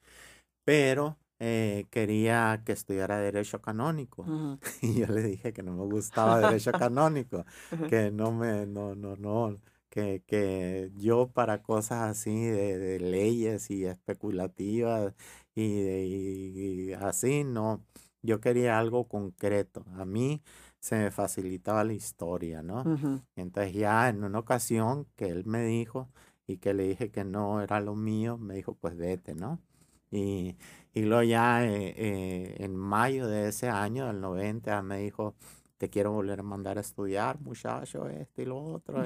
pero eh, quería que estudiara Derecho Canónico. [LAUGHS] Y yo le dije que no me gustaba Derecho [LAUGHS] Canónico, que no me, no, no, no, que, que yo para cosas así de, de leyes y especulativas y, de- y- y así, no, yo quería algo concreto. A mí se me facilitaba la historia, ¿no? Ujú. Entonces ya en una ocasión que él me dijo y que le dije que no era lo mío, me dijo, pues vete, ¿no? Y, y luego ya eh, eh, en mayo de ese año, del 90, me dijo, te quiero volver a mandar a estudiar, muchacho, esto y lo otro.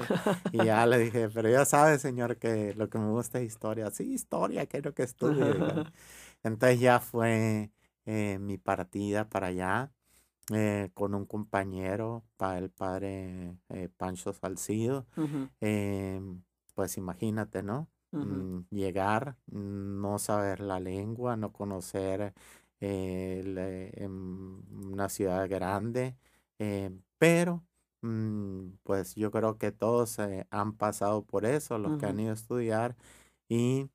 Y ya le dije, pero ya sabes, señor, que lo que me gusta es historia. Sí, historia, quiero que estudie. [LAUGHS] Entonces ya fue eh, mi partida para allá eh, con un compañero, pa- el padre eh, Pancho Salcido. Em, pues imagínate, ¿no? Mm, llegar, no saber la lengua, no conocer eh, la- em, una ciudad grande, eh, pero mm, pues yo creo que todos eh, han pasado por eso, los que han ido a estudiar y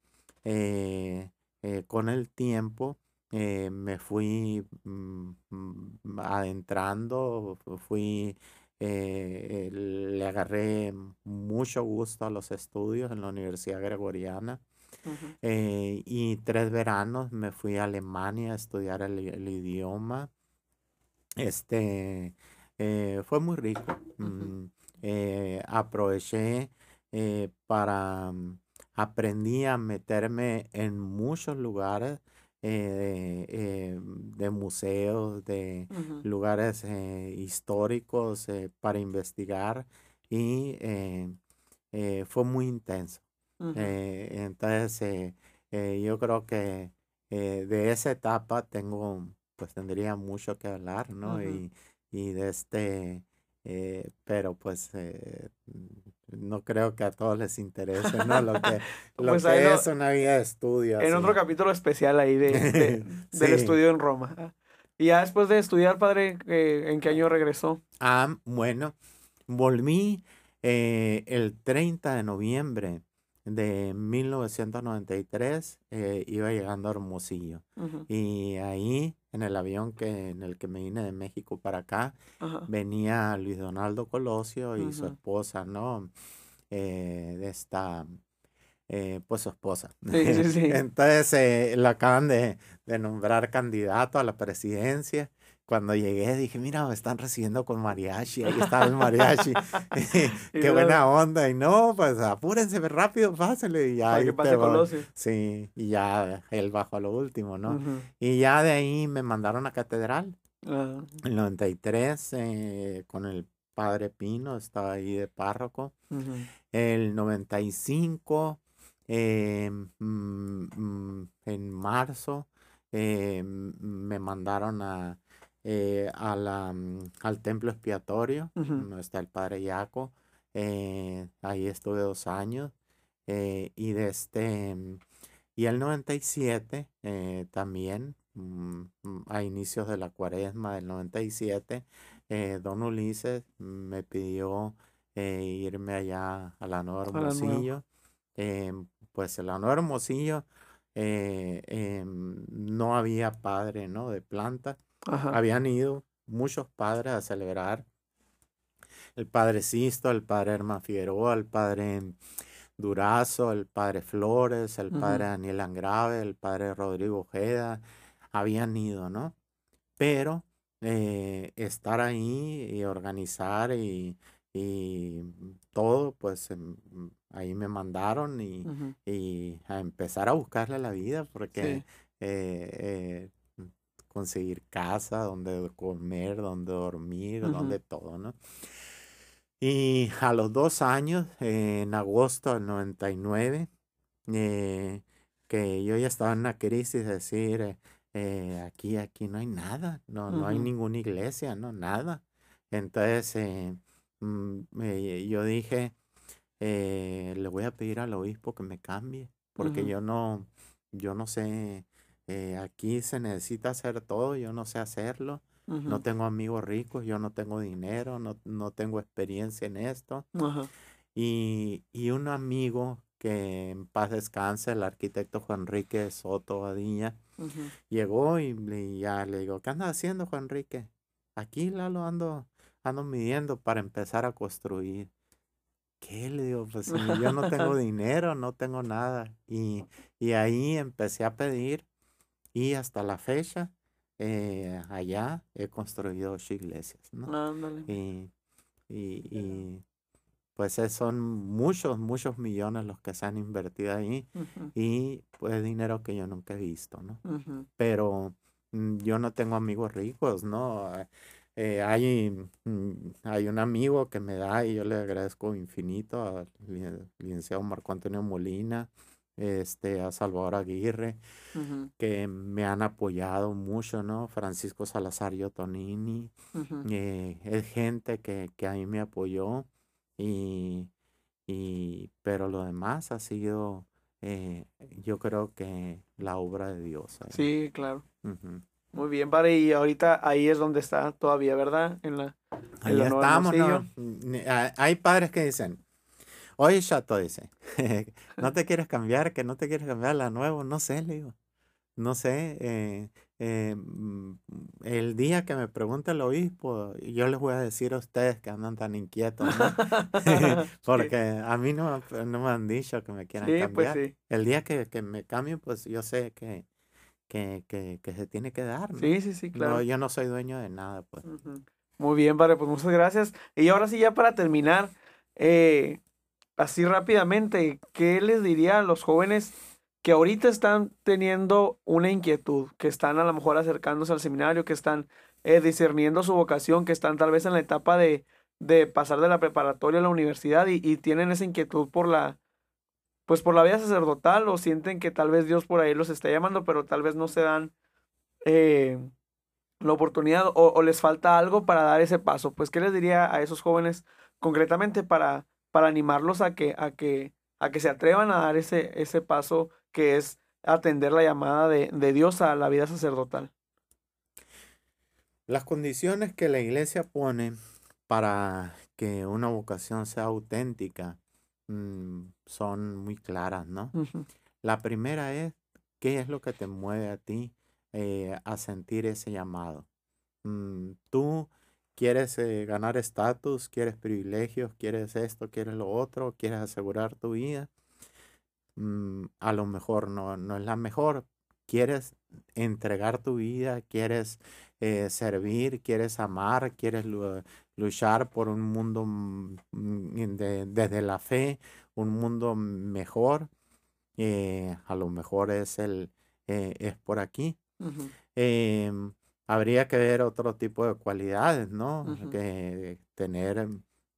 eh, eh, con el tiempo eh, me fui mm, mm, adentrando, fu- fui, eh, eh, le agarré mucho gusto a los estudios en la Universidad Gregoriana Ujú. eh, y tres veranos me fui a Alemania a estudiar el, el idioma. Este fue muy rico. Mm, aproveché para aprendí a meterme en muchos lugares eh, eh, de museos, de lugares eh, históricos eh, para investigar y fue muy intenso. Entonces, yo creo que de esa etapa tengo, pues tendría mucho que hablar, ¿no? Y, y de este, pero pues eh, no creo que a todos les interese, ¿no? Lo que, [LAUGHS] lo Pues que lo- es una vida de estudio. En otro así. capítulo especial ahí de, de- [LAUGHS] del estudio en Roma. Y ya después de estudiar, padre, eh, ¿en qué año regresó? Ah, bueno, volví eh, el 30 de noviembre de 1993, eh, iba llegando a Hermosillo. Ujú. Y ahí, en el avión que, en el que me vine de México para acá, Ajá. venía Luis Donaldo Colosio y su esposa, ¿no? Eh, de esta, eh, pues su esposa. Sí, sí, [LAUGHS] sí. Entonces, eh, lo acaban de, de nombrar candidato a la presidencia. Cuando llegué dije, mira, me están recibiendo con mariachi, ahí está el mariachi. [LAUGHS] [LAUGHS] Qué buena onda. Y no, pues apúrense rápido, pásenle. Y ya, Para que pase. Colosio. Sí, y ya él bajó a lo último, ¿no? Y ya de ahí me mandaron a catedral. Ah, En el 93, eh, con el padre Pino, estaba ahí de párroco. ujú. El 95, eh, mm, mm, en marzo, eh, me mandaron a, eh, a la, mm, al templo expiatorio, Ujú. donde está el padre Yaco. eh, ahí estuve dos años. eh, y de este, mm, y el 97 eh, también, mm, a inicios de la cuaresma del 97, eh, don Ulises me pidió irme allá a la Nueva. Hermosillo. pues en la Nueva Hermosillo em, no había padre, ¿no? De planta. Ajá. Habían ido muchos padres a celebrar. El padre Sisto, el padre Herman Figueroa, el padre Durazo, el padre Flores, el padre Daniel Angrave, el padre Rodrigo Ojeda, habían ido, ¿no? Pero eh, estar ahí y organizar y, y todo, pues em, ahí me mandaron y, y a empezar a buscarle la vida porque Sí. eh, eh, conseguir casa, donde comer, donde dormir, donde todo, ¿no? Y a los dos años, eh, en agosto del 99, eh, que yo ya estaba en una crisis, de decir, eh, aquí, aquí no hay nada, no, no hay ninguna iglesia, no, nada. Entonces, eh, mm, yo dije, le voy a pedir al obispo que me cambie, porque yo no, yo no sé eh, aquí se necesita hacer todo, yo no sé hacerlo, no Ujú. tengo amigos ricos, yo no tengo dinero, no, no tengo experiencia en esto. Ajá. Y, y un amigo que en paz descanse, el arquitecto Juan Enrique Soto Badilla, Ujú. llegó y, le- ya le digo, ¿qué andas haciendo, Juan Enrique? Aquí, Lalo, ando, ando midiendo para empezar a construir. ¿Qué? Le digo, pues yo no tengo [LAUGHS] dinero, no tengo nada. Y, y ahí empecé a pedir y hasta la fecha, eh, allá he construido ocho iglesias, ¿no? Ándale. Y, y, y, pues eh, son muchos, muchos millones los que se han invertido ahí Ujú. y pues dinero que yo nunca he visto, ¿no? Ujú. Pero mm, yo no tengo amigos ricos, ¿no? Eh, eh, hay, mm, hay un amigo que me da y yo le agradezco infinito al li- licenciado Marco Antonio Molina, este, a Salvador Aguirre, que me han apoyado mucho, ¿no? Francisco Salazar Tonini, Ujú. eh, es gente que, que a mí me apoyó y, y pero lo demás ha sido, eh, yo creo que la obra de Dios. Sí, claro. Muy bien, padre. Y ahorita ahí es donde está todavía, ¿verdad? En la, en Ahí la estamos, ¿no? Hay padres que dicen, oye, chato, dice, [LAUGHS] no [LAUGHS] te quieres cambiar, que no te quieres cambiar la nuevo, no sé, le digo, no sé, eh, eh, mm, el día que me pregunte el obispo, yo les voy a decir a ustedes que andan tan inquietos, ¿no? [LAUGHS] Porque a mí no, me- no me han dicho que me quieran Sí, pues cambiar. sí. El día que, que me cambien, pues yo sé que, que, que, que se tiene que dar, ¿no? Sí, sí, sí, No, claro. yo no soy dueño de nada, pues. Muy bien, padre, pues muchas gracias. Y ahora sí, ya para terminar, eh, así rápidamente, ¿qué les diría a los jóvenes que ahorita están teniendo una inquietud, que están a lo mejor acercándose al seminario, que están eh, discerniendo su vocación, que están tal vez en la etapa de, de pasar de la preparatoria a la universidad y, tienen esa inquietud por la, pues por la vida sacerdotal o sienten que tal vez Dios por ahí los está llamando, pero tal vez no se dan eh, la oportunidad o, o les falta algo para dar ese paso. Pues, ¿qué les diría a esos jóvenes concretamente para, para animarlos a que, a que, a que se atrevan a dar ese, ese paso que es atender la llamada de, de Dios a la vida sacerdotal? Las condiciones que la iglesia pone para que una vocación sea auténtica mm, son muy claras, ¿no? La primera es, ¿qué es lo que te mueve a ti eh, a sentir ese llamado? Mm, tú quieres eh, ganar estatus, quieres privilegios, quieres esto, quieres lo otro, quieres asegurar tu vida. Mm, a lo mejor no, no es la mejor. Quieres entregar tu vida, quieres eh, servir, quieres amar, quieres lu- luchar por un mundo mm, mm, de- desde la fe, un mundo mejor. eh, a lo mejor es el es por aquí. Habría que ver otro tipo de cualidades, ¿no? Que tener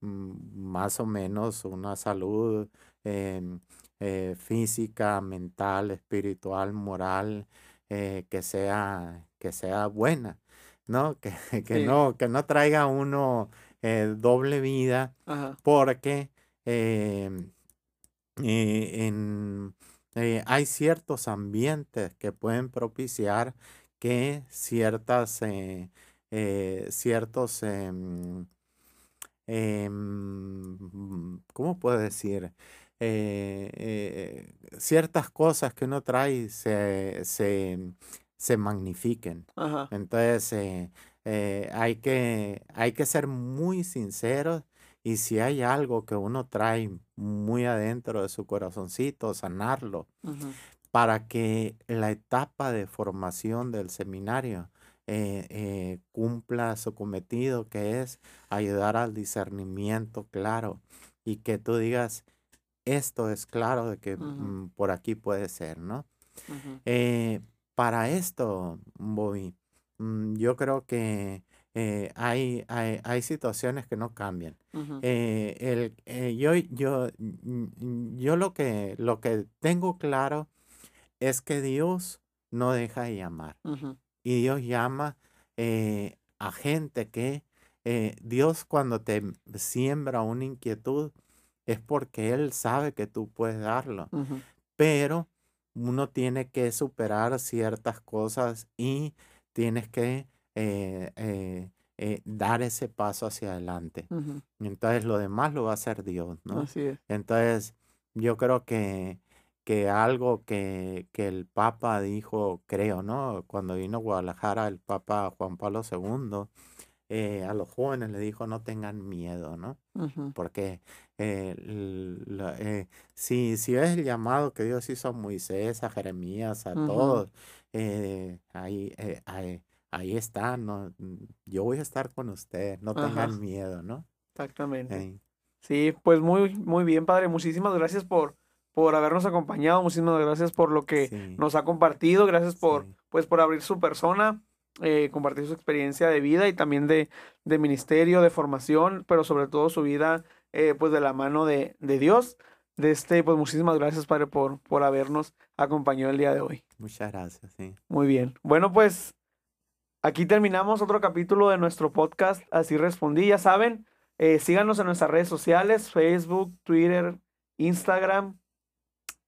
mm, más o menos una salud em, eh, física, mental, espiritual, moral, eh, que sea, que sea buena, ¿no? Que, [LAUGHS] que Sí. no, que no traiga uno eh, doble vida Ajá. porque em, en, hay ciertos ambientes que pueden propiciar que ciertas, eh, eh, ciertos, em, em, ¿cómo puedo decir? Eh, ciertas cosas que uno trae se, se, se magnifiquen. Ajá. Entonces, hay que, hay que ser muy sinceros y si hay algo que uno trae muy adentro de su corazoncito, sanarlo para que la etapa de formación del seminario eh, eh, cumpla su cometido, que es ayudar al discernimiento claro y que tú digas, esto es claro de que mm, por aquí puede ser, ¿no? Eh, para esto, Bobby, mm, yo creo que eh, hay, hay, hay situaciones que no cambian. Eh, el, eh, yo, yo, mm, yo lo que, lo que tengo claro es que Dios no deja de llamar. Y Dios llama eh, a gente que eh, Dios cuando te siembra una inquietud es porque Él sabe que tú puedes darlo pero uno tiene que superar ciertas cosas y tienes que eh, dar ese paso hacia adelante. Entonces lo demás lo va a hacer Dios, ¿no? Así es. Entonces yo creo que, que algo que, que el Papa dijo, creo, ¿no? Cuando vino a Guadalajara el Papa Juan Pablo II, eh, a los jóvenes le dijo, no tengan miedo, ¿no? Porque eh, la- eh, si, si ves el llamado que Dios hizo a Moisés, a Jeremías, a todos, ahí, ahí, ahí está, ¿no? Yo voy a estar con ustedes, no Ajá, tengan miedo, ¿no? exactamente. Sí, pues muy, muy bien, padre. Muchísimas gracias por, por habernos acompañado. Muchísimas gracias por lo que sí, nos ha compartido. Gracias por, sí, pues, por abrir su persona, eh, compartir su experiencia de vida y también de, de ministerio, de formación, pero sobre todo su vida, eh, pues, de la mano de, de Dios. De este, pues, muchísimas gracias, padre, por, por habernos acompañado el día de hoy. muchas gracias, sí. Muy bien. Bueno, pues, aquí terminamos otro capítulo de nuestro podcast. Así respondí, ya saben. eh, síganos en nuestras redes sociales, Facebook, Twitter, Instagram,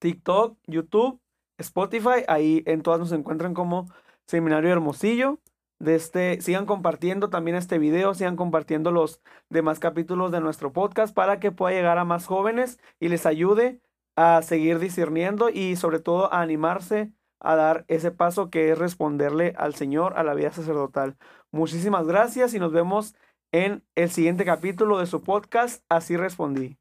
TikTok, YouTube, Spotify. Ahí en todas nos encuentran como Seminario Hermosillo. De este, sigan compartiendo también este video, sigan compartiendo los demás capítulos de nuestro podcast para que pueda llegar a más jóvenes y les ayude a seguir discerniendo y sobre todo a animarse a dar ese paso que es responderle al Señor a la vida sacerdotal. Muchísimas gracias y nos vemos en el siguiente capítulo de su podcast. Así respondí.